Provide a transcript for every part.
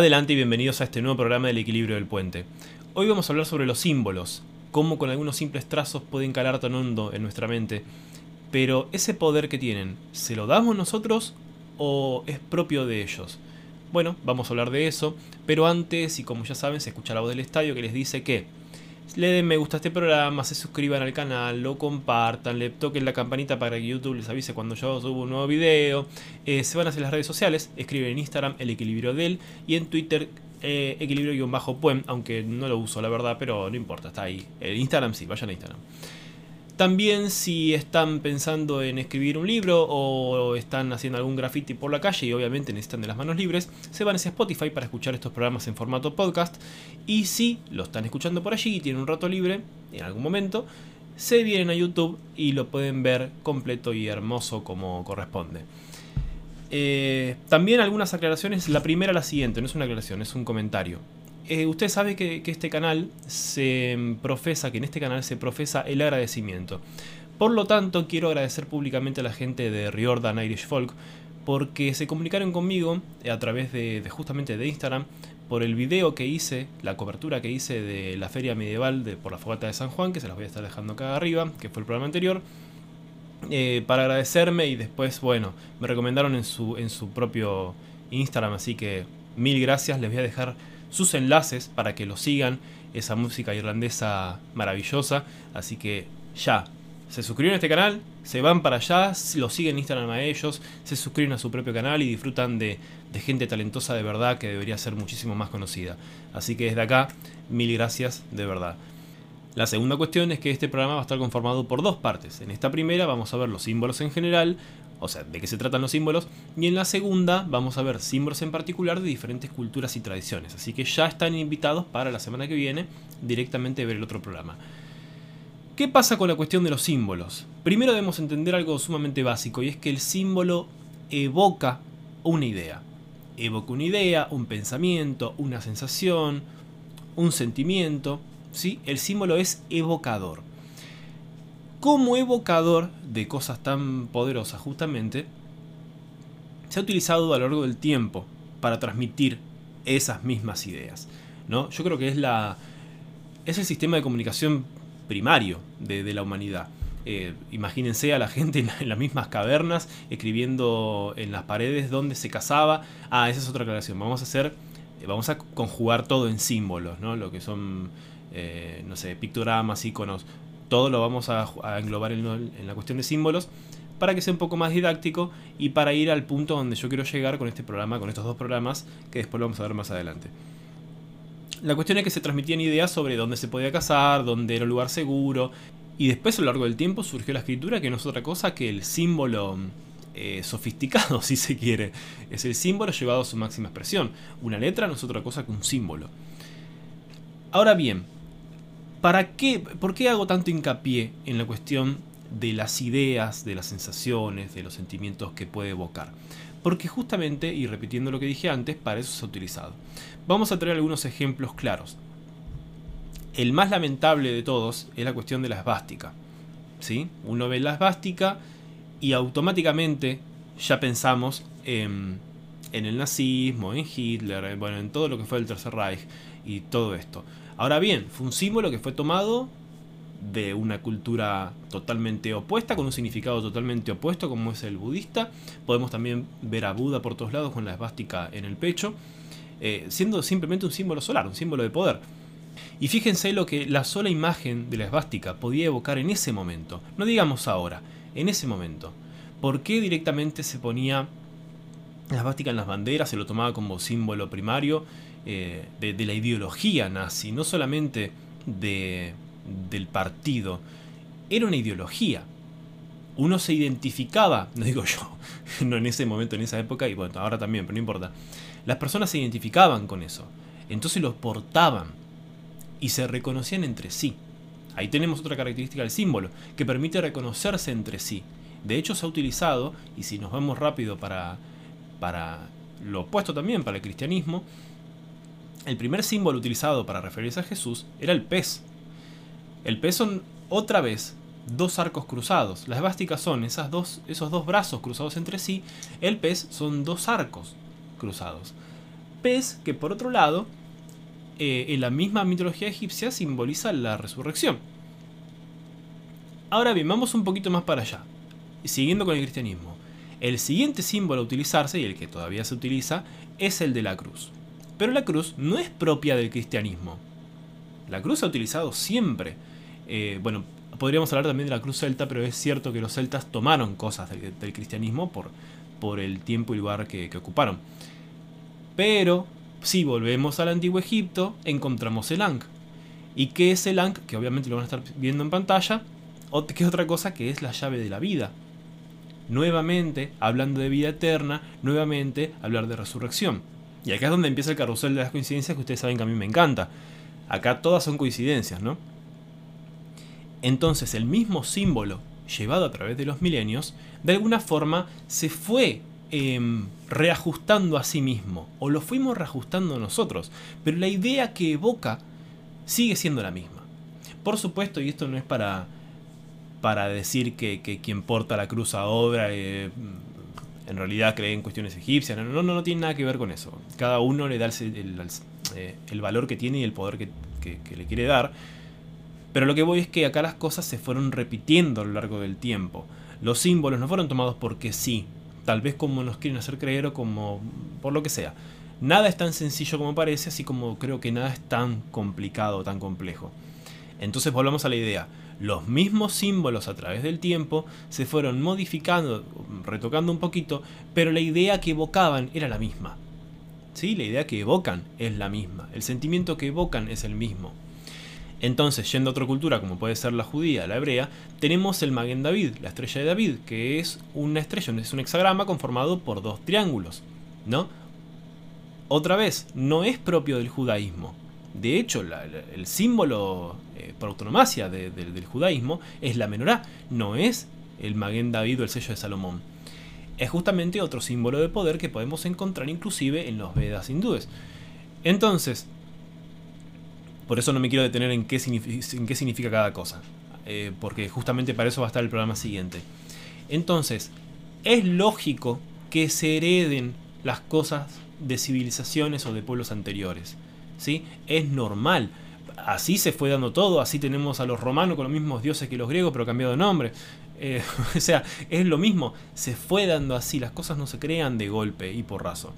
Adelante y bienvenidos a este nuevo programa del equilibrio del puente. Hoy vamos a hablar sobre los símbolos, cómo con algunos simples trazos pueden calar tan hondo en nuestra mente. Pero ese poder que tienen, ¿se lo damos nosotros o es propio de ellos? Bueno, vamos a hablar de eso, pero antes, y como ya saben, se escucha la voz del estadio que les dice que le den me gusta a este programa, se suscriban al canal, lo compartan, le toquen la campanita para que YouTube les avise cuando yo subo un nuevo video. Eh, se van hacia las redes sociales, escriben en Instagram el equilibrio del y en Twitter eh, equilibrio-puen, aunque no lo uso la verdad, pero no importa, está ahí. En Instagram sí, vayan a Instagram. También si están pensando en escribir un libro o están haciendo algún graffiti por la calle y obviamente necesitan de las manos libres, se van a Spotify para escuchar estos programas en formato podcast. Y si lo están escuchando por allí y tienen un rato libre en algún momento, se vienen a YouTube y lo pueden ver completo y hermoso como corresponde. Eh, también algunas aclaraciones. La primera, la siguiente, no es una aclaración, es un comentario. Eh, usted sabe que, este canal se profesa, que en este canal se profesa el agradecimiento. Por lo tanto, quiero agradecer públicamente a la gente de Riordan Irish Folk porque se comunicaron conmigo a través de, justamente de Instagram por el video que hice, la cobertura que hice de la feria medieval de, por la fogata de San Juan, que se las voy a estar dejando acá arriba, que fue el programa anterior, eh, para agradecerme y después, bueno, me recomendaron en su, en su propio Instagram, así que mil gracias, les voy a dejar sus enlaces para que lo sigan, esa música irlandesa maravillosa. Así que ya, se suscriben a este canal, se van para allá, lo siguen en Instagram a ellos, se suscriben a su propio canal y disfrutan de, de, gente talentosa de verdad que debería ser muchísimo más conocida. Así que desde acá, mil gracias de verdad. La segunda cuestión es que este programa va a estar conformado por dos partes. En esta primera vamos a ver los símbolos en general, o sea, de qué se tratan los símbolos, y en la segunda vamos a ver símbolos en particular de diferentes culturas y tradiciones. Así que ya están invitados para la semana que viene directamente a ver el otro programa. ¿Qué pasa con la cuestión de los símbolos? Primero debemos entender algo sumamente básico y es que el símbolo evoca una idea. Evoca una idea, un pensamiento, una sensación, un sentimiento. ¿sí? El símbolo es evocador como evocador de cosas tan poderosas justamente, se ha utilizado a lo largo del tiempo para transmitir esas mismas ideas. ¿no? Yo creo que es, la, es el sistema de comunicación primario de, la humanidad. Eh, imagínense a la gente en, las mismas cavernas escribiendo en las paredes donde se cazaba. Ah, esa es otra aclaración. Vamos a hacer, eh, vamos a conjugar todo en símbolos, ¿no? Lo que son, eh, no sé, pictogramas, iconos todo lo vamos a, englobar en, la cuestión de símbolos para que sea un poco más didáctico y para ir al punto donde yo quiero llegar con este programa, con estos dos programas que después lo vamos a ver más adelante. La cuestión es que se transmitían ideas sobre dónde se podía cazar, dónde era un lugar seguro, y después a lo largo del tiempo surgió la escritura que no es otra cosa que el símbolo eh, sofisticado, si se quiere. Es el símbolo llevado a su máxima expresión. Una letra no es otra cosa que un símbolo. Ahora bien, ¿Para qué? ¿Por qué hago tanto hincapié en la cuestión de las ideas, de las sensaciones, de los sentimientos que puede evocar? Porque justamente, y repitiendo lo que dije antes, para eso se ha utilizado. Vamos a traer algunos ejemplos claros. El más lamentable de todos es la cuestión de la esvástica. ¿sí? Uno ve la esvástica y automáticamente ya pensamos en, en el nazismo, en Hitler, bueno, en todo lo que fue el Tercer Reich y todo esto. Ahora bien, fue un símbolo que fue tomado de una cultura totalmente opuesta, con un significado totalmente opuesto, como es el budista. Podemos también ver a Buda por todos lados con la esvástica en el pecho, eh, siendo simplemente un símbolo solar, un símbolo de poder. Y fíjense lo que la sola imagen de la esvástica podía evocar en ese momento, no digamos ahora, en ese momento. ¿Por qué directamente se ponía la esvástica en las banderas, se lo tomaba como símbolo primario? Eh, de, la ideología nazi, no solamente de, del partido, era una ideología. Uno se identificaba, no digo yo, no en ese momento, en esa época, y bueno, ahora también, pero no importa. Las personas se identificaban con eso, entonces los portaban y se reconocían entre sí. Ahí tenemos otra característica del símbolo, que permite reconocerse entre sí. De hecho, se ha utilizado, y si nos vamos rápido para, para lo opuesto también, para el cristianismo, el primer símbolo utilizado para referirse a Jesús era el pez. El pez son, otra vez, dos arcos cruzados. Las esvásticas son esas dos, esos dos brazos cruzados entre sí. El pez son dos arcos cruzados. pez que por otro lado, eh, en la misma mitología egipcia simboliza la resurrección. Ahora bien, vamos un poquito más para allá, siguiendo con el cristianismo. El siguiente símbolo a utilizarse, y el que todavía se utiliza, es el de la cruz. Pero la cruz no es propia del cristianismo. La cruz se ha utilizado siempre. Eh, bueno, podríamos hablar también de la cruz celta, pero es cierto que los celtas tomaron cosas del, cristianismo por, por, el tiempo y lugar que, ocuparon. Pero si volvemos al antiguo Egipto, encontramos el Ankh. ¿Y qué es el Ankh? Que obviamente lo van a estar viendo en pantalla. ¿Qué otra cosa que es la llave de la vida? nuevamente hablando de vida eterna, nuevamente hablar de resurrección. Y acá es donde empieza el carrusel de las coincidencias que ustedes saben que a mí me encanta. Acá todas son coincidencias, ¿no? Entonces el mismo símbolo llevado a través de los milenios, de alguna forma se fue em, reajustando a sí mismo, o lo fuimos reajustando nosotros, pero la idea que evoca sigue siendo la misma. Por supuesto, y esto no es para para decir que, quien porta la cruz a obra eh, en realidad cree en cuestiones egipcias. No, no, no, tiene nada que ver con eso. Cada uno le da el, eh, valor que tiene y el poder que, le quiere dar. Pero lo que voy es que acá las cosas se fueron repitiendo a lo largo del tiempo. Los símbolos no fueron tomados porque sí, tal vez como nos quieren hacer creer o como por lo que sea. Nada es tan sencillo como parece, así como creo que nada es tan complicado, tan complejo. Entonces volvamos a la idea los mismos símbolos a través del tiempo se fueron modificando, retocando un poquito, pero la idea que evocaban era la misma. ¿Sí? La idea que evocan es la misma, el sentimiento que evocan es el mismo. Entonces, yendo a otra cultura como puede ser la judía, la hebrea, tenemos el Magen David, la estrella de David, que es una estrella, es un hexagrama conformado por dos triángulos, ¿no? Otra vez, no es propio del judaísmo. De hecho, el símbolo eh, por autonomacia del judaísmo es la menorá, no es el Maguen David o el sello de Salomón. Es justamente otro símbolo de poder que podemos encontrar inclusive en los Vedas hindúes. Entonces, por eso no me quiero detener en qué, significa, cada cosa, eh, porque justamente para eso va a estar el programa siguiente. Entonces, es lógico que se hereden las cosas de civilizaciones o de pueblos anteriores. ¿sí? Es normal. Así se fue dando todo, así tenemos a los romanos con los mismos dioses que los griegos, pero cambiado de nombre. Eh, o sea, es lo mismo, se fue dando así, las cosas no se crean de golpe y porrazo.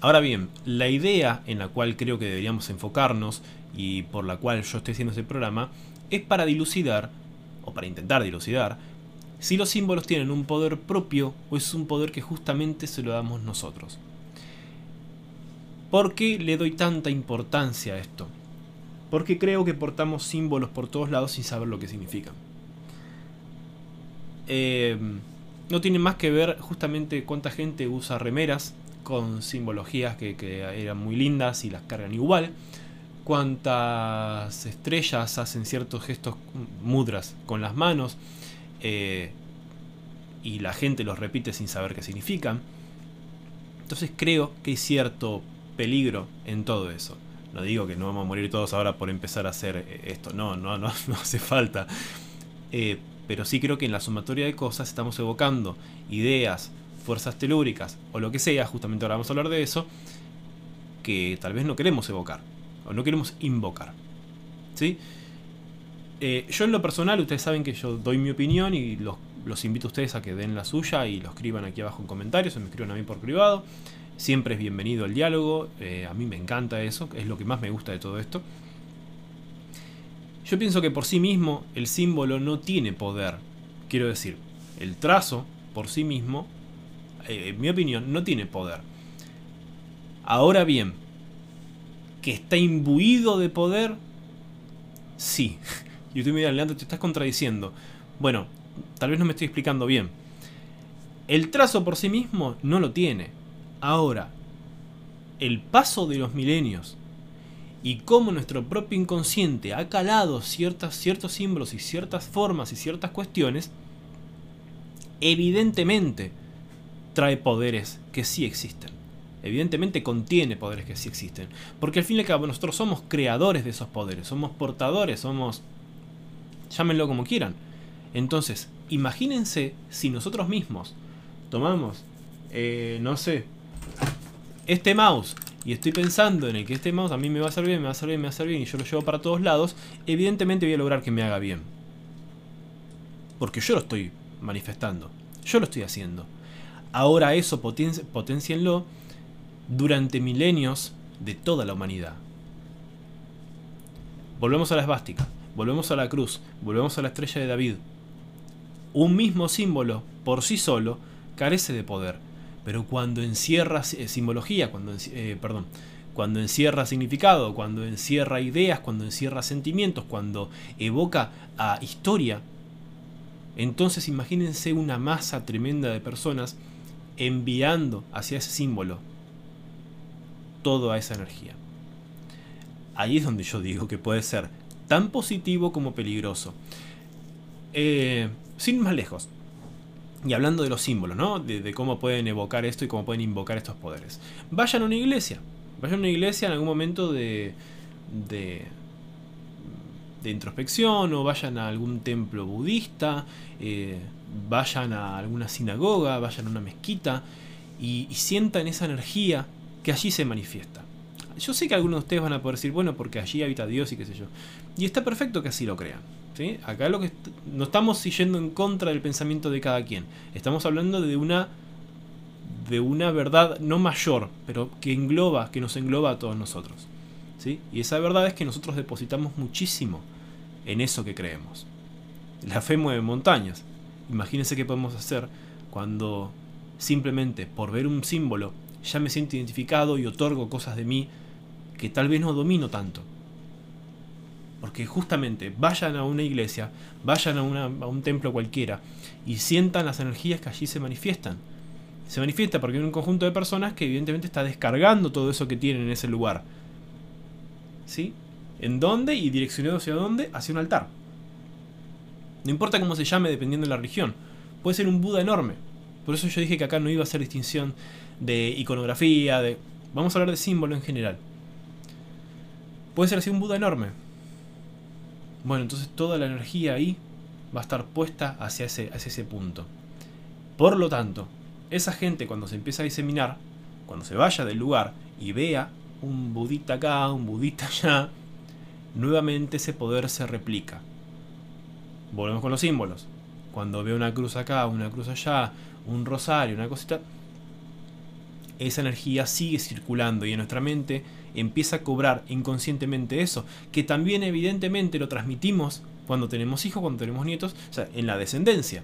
Ahora bien, la idea en la cual creo que deberíamos enfocarnos y por la cual yo estoy haciendo este programa es para dilucidar, o para intentar dilucidar, si los símbolos tienen un poder propio o es un poder que justamente se lo damos nosotros. ¿Por qué le doy tanta importancia a esto? Porque creo que portamos símbolos por todos lados sin saber lo que significan. Eh, no tiene más que ver justamente cuánta gente usa remeras con simbologías que, eran muy lindas y las cargan igual. Cuántas estrellas hacen ciertos gestos mudras con las manos eh, y la gente los repite sin saber qué significan. Entonces creo que hay cierto peligro en todo eso. No digo que no vamos a morir todos ahora por empezar a hacer eh, esto, no, no, no, hace falta. Eh, pero sí creo que en la sumatoria de cosas estamos evocando ideas, fuerzas telúricas o lo que sea, justamente ahora vamos a hablar de eso, que tal vez no queremos evocar o no queremos invocar. ¿Sí? Eh, yo en lo personal, ustedes saben que yo doy mi opinión y los, los invito a ustedes a que den la suya y lo escriban aquí abajo en comentarios o me escriban a mí por privado. Siempre es bienvenido el diálogo, eh, a mí me encanta eso, es lo que más me gusta de todo esto. Yo pienso que por sí mismo el símbolo no tiene poder. Quiero decir, el trazo por sí mismo, eh, en mi opinión, no tiene poder. Ahora bien, que está imbuido de poder, sí. Y usted me Leandro, te estás contradiciendo. Bueno, tal vez no me estoy explicando bien. El trazo por sí mismo no lo tiene. Ahora, el paso de los milenios y cómo nuestro propio inconsciente ha calado ciertas, ciertos símbolos y ciertas formas y ciertas cuestiones, evidentemente trae poderes que sí existen. Evidentemente contiene poderes que sí existen. Porque al fin y al cabo nosotros somos creadores de esos poderes, somos portadores, somos... llámenlo como quieran. Entonces, imagínense si nosotros mismos tomamos, eh, no sé, este mouse y estoy pensando en el que este mouse a mí me va a bien, me va a hacer bien, me va a hacer bien y yo lo llevo para todos lados, evidentemente voy a lograr que me haga bien. Porque yo lo estoy manifestando, yo lo estoy haciendo. Ahora eso potencienlo durante milenios de toda la humanidad. Volvemos a la esvástica, volvemos a la cruz, volvemos a la estrella de David. Un mismo símbolo, por sí solo, carece de poder, pero cuando encierra eh, simbología, cuando, eh, perdón, cuando encierra significado, cuando encierra ideas, cuando encierra sentimientos, cuando evoca a historia, entonces imagínense una masa tremenda de personas enviando hacia ese símbolo toda esa energía. Ahí es donde yo digo que puede ser tan positivo como peligroso. Eh, sin más lejos. Y hablando de los símbolos, ¿no? De, cómo pueden evocar esto y cómo pueden invocar estos poderes. Vayan a una iglesia. Vayan a una iglesia en algún momento de, de, de introspección o vayan a algún templo budista. Eh, vayan a alguna sinagoga, vayan a una mezquita y, sientan esa energía que allí se manifiesta. Yo sé que algunos de ustedes van a poder decir, bueno, porque allí habita Dios y qué sé yo. Y está perfecto que así lo crean. Acá lo que no estamos yendo en contra del pensamiento de cada quien. Estamos hablando de una de una verdad no mayor, pero que engloba, que nos engloba a todos nosotros. ¿sí? Y esa verdad es que nosotros depositamos muchísimo en eso que creemos. La fe mueve montañas. Imagínense qué podemos hacer cuando simplemente por ver un símbolo ya me siento identificado y otorgo cosas de mí que tal vez no domino tanto. Porque justamente vayan a una iglesia, vayan a, un templo cualquiera y sientan las energías que allí se manifiestan. Se manifiesta porque hay un conjunto de personas que evidentemente está descargando todo eso que tienen en ese lugar. ¿Sí? ¿En dónde? Y direccionado hacia dónde? Hacia un altar. No importa cómo se llame dependiendo de la religión. Puede ser un Buda enorme. Por eso yo dije que acá no iba a hacer distinción de iconografía, de... Vamos a hablar de símbolo en general. Puede ser así un Buda enorme. Bueno, entonces toda la energía ahí va a estar puesta hacia ese, punto. Por lo tanto, esa gente cuando se empieza a diseminar, cuando se vaya del lugar y vea un budita acá, un budita allá, nuevamente ese poder se replica. Volvemos con los símbolos. Cuando veo una cruz acá, una cruz allá, un rosario, una cosita, esa energía sigue circulando y en nuestra mente empieza a cobrar inconscientemente eso, que también evidentemente lo transmitimos cuando tenemos hijos, cuando tenemos nietos, o sea, en la descendencia.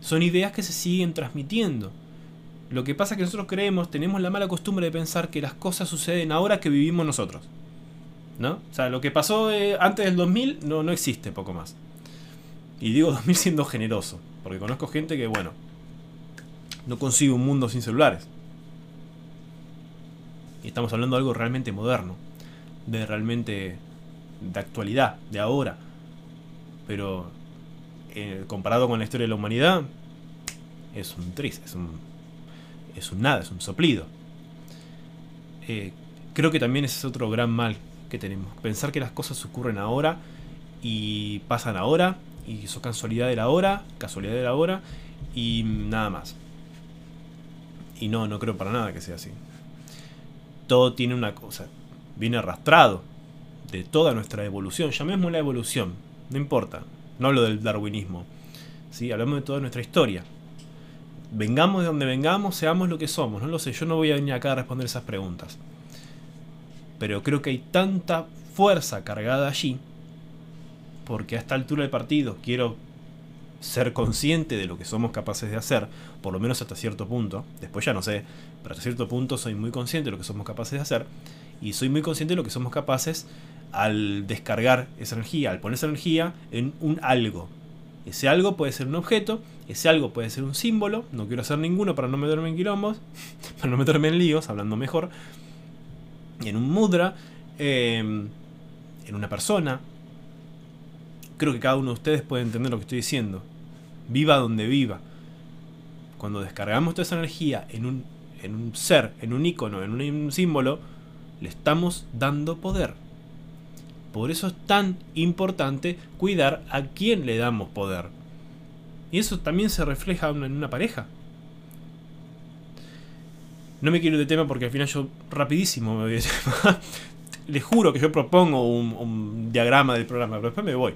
Son ideas que se siguen transmitiendo. Lo que pasa es que nosotros creemos, tenemos la mala costumbre de pensar que las cosas suceden ahora que vivimos nosotros. ¿No? O sea, lo que pasó eh, antes del 2000 no, no existe poco más. Y digo 2000 siendo generoso, porque conozco gente que, bueno, no consigue un mundo sin celulares. Y estamos hablando de algo realmente moderno, de realmente de actualidad, de ahora. Pero eh, comparado con la historia de la humanidad, es un triste, es un, es un nada, es un soplido. Eh, creo que también ese es otro gran mal que tenemos. Pensar que las cosas ocurren ahora y pasan ahora y eso casualidad de la hora, casualidad de la hora y nada más. Y no, no creo para nada que sea así. Todo tiene una cosa, viene arrastrado de toda nuestra evolución, llamémosla evolución, no importa, no hablo del darwinismo, ¿sí? hablamos de toda nuestra historia. Vengamos de donde vengamos, seamos lo que somos, no lo sé, yo no voy a venir acá a responder esas preguntas. Pero creo que hay tanta fuerza cargada allí porque a esta altura del partido quiero ser consciente de lo que somos capaces de hacer, por lo menos hasta cierto punto, después ya no sé, pero hasta cierto punto soy muy consciente de lo que somos capaces de hacer, y soy muy consciente de lo que somos capaces al descargar esa energía, al poner esa energía en un algo. Ese algo puede ser un objeto, ese algo puede ser un símbolo, no quiero hacer ninguno para no meterme en quilombos, para no meterme en líos, hablando mejor, en un mudra, eh, en una persona, creo que cada uno de ustedes puede entender lo que estoy diciendo. Viva donde viva. Cuando descargamos toda esa energía en un, en un ser, en un icono, en un símbolo, le estamos dando poder. Por eso es tan importante cuidar a quién le damos poder. Y eso también se refleja en una pareja. No me quiero ir de tema porque al final yo rapidísimo me voy de tema. Les juro que yo propongo un, diagrama del programa, pero después me voy.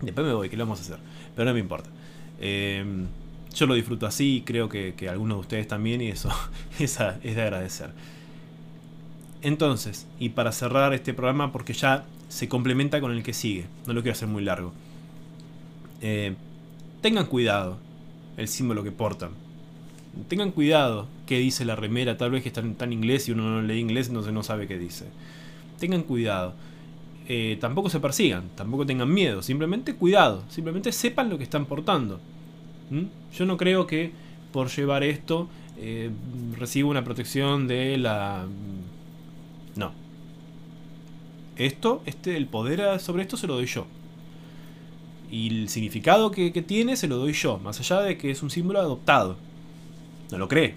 Después me voy, ¿qué lo vamos a hacer? Pero no me importa. Em, yo lo disfruto así, creo que, algunos de ustedes también, y eso es, de agradecer. Entonces, y para cerrar este programa, porque ya se complementa con el que sigue, no lo quiero hacer muy largo. Eh, tengan cuidado el símbolo que portan. Tengan cuidado qué dice la remera, tal vez que está en, inglés y uno no lee inglés, entonces no sabe qué dice. Tengan cuidado. Eh, tampoco se persigan, tampoco tengan miedo, simplemente cuidado, simplemente sepan lo que están portando. ¿Mm? Yo no creo que por llevar esto eh, reciba una protección de la... No. Esto, este, el poder sobre esto se lo doy yo. Y el significado que, tiene se lo doy yo, más allá de que es un símbolo adoptado. No lo cree.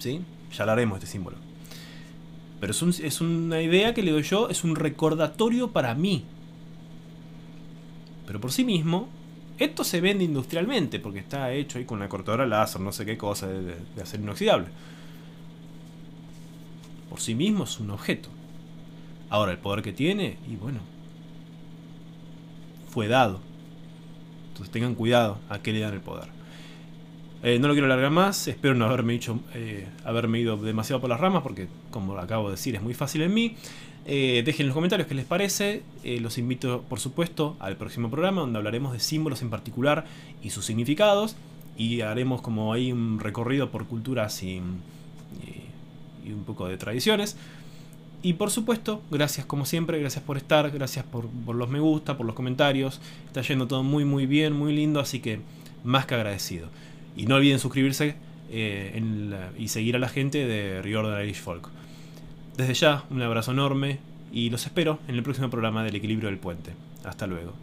¿Sí? Ya hablaremos de este símbolo. Pero es, es una idea que le doy yo, es un recordatorio para mí. Pero por sí mismo, esto se vende industrialmente, porque está hecho ahí con una cortadora láser, no sé qué cosa, de, de acero inoxidable. Por sí mismo es un objeto. Ahora, el poder que tiene, y bueno, fue dado. Entonces tengan cuidado a qué le dan el poder. Eh, no lo quiero alargar más, espero no haberme, dicho, eh, haberme ido demasiado por las ramas, porque como acabo de decir es muy fácil en mí. Eh, dejen en los comentarios qué les parece. los invito, por supuesto, al próximo programa donde hablaremos de símbolos en particular y sus significados. Y haremos como ahí un recorrido por culturas y un poco de tradiciones. Y por supuesto, gracias como siempre, gracias por estar, gracias por, los me gusta, por los comentarios. Está yendo todo muy muy bien, muy lindo, así que más que agradecido. Y no olviden suscribirse eh, y seguir a la gente de Reorder Irish Folk. Desde ya, un abrazo enorme y los espero en el próximo programa del Equilibrio del Puente. Hasta luego.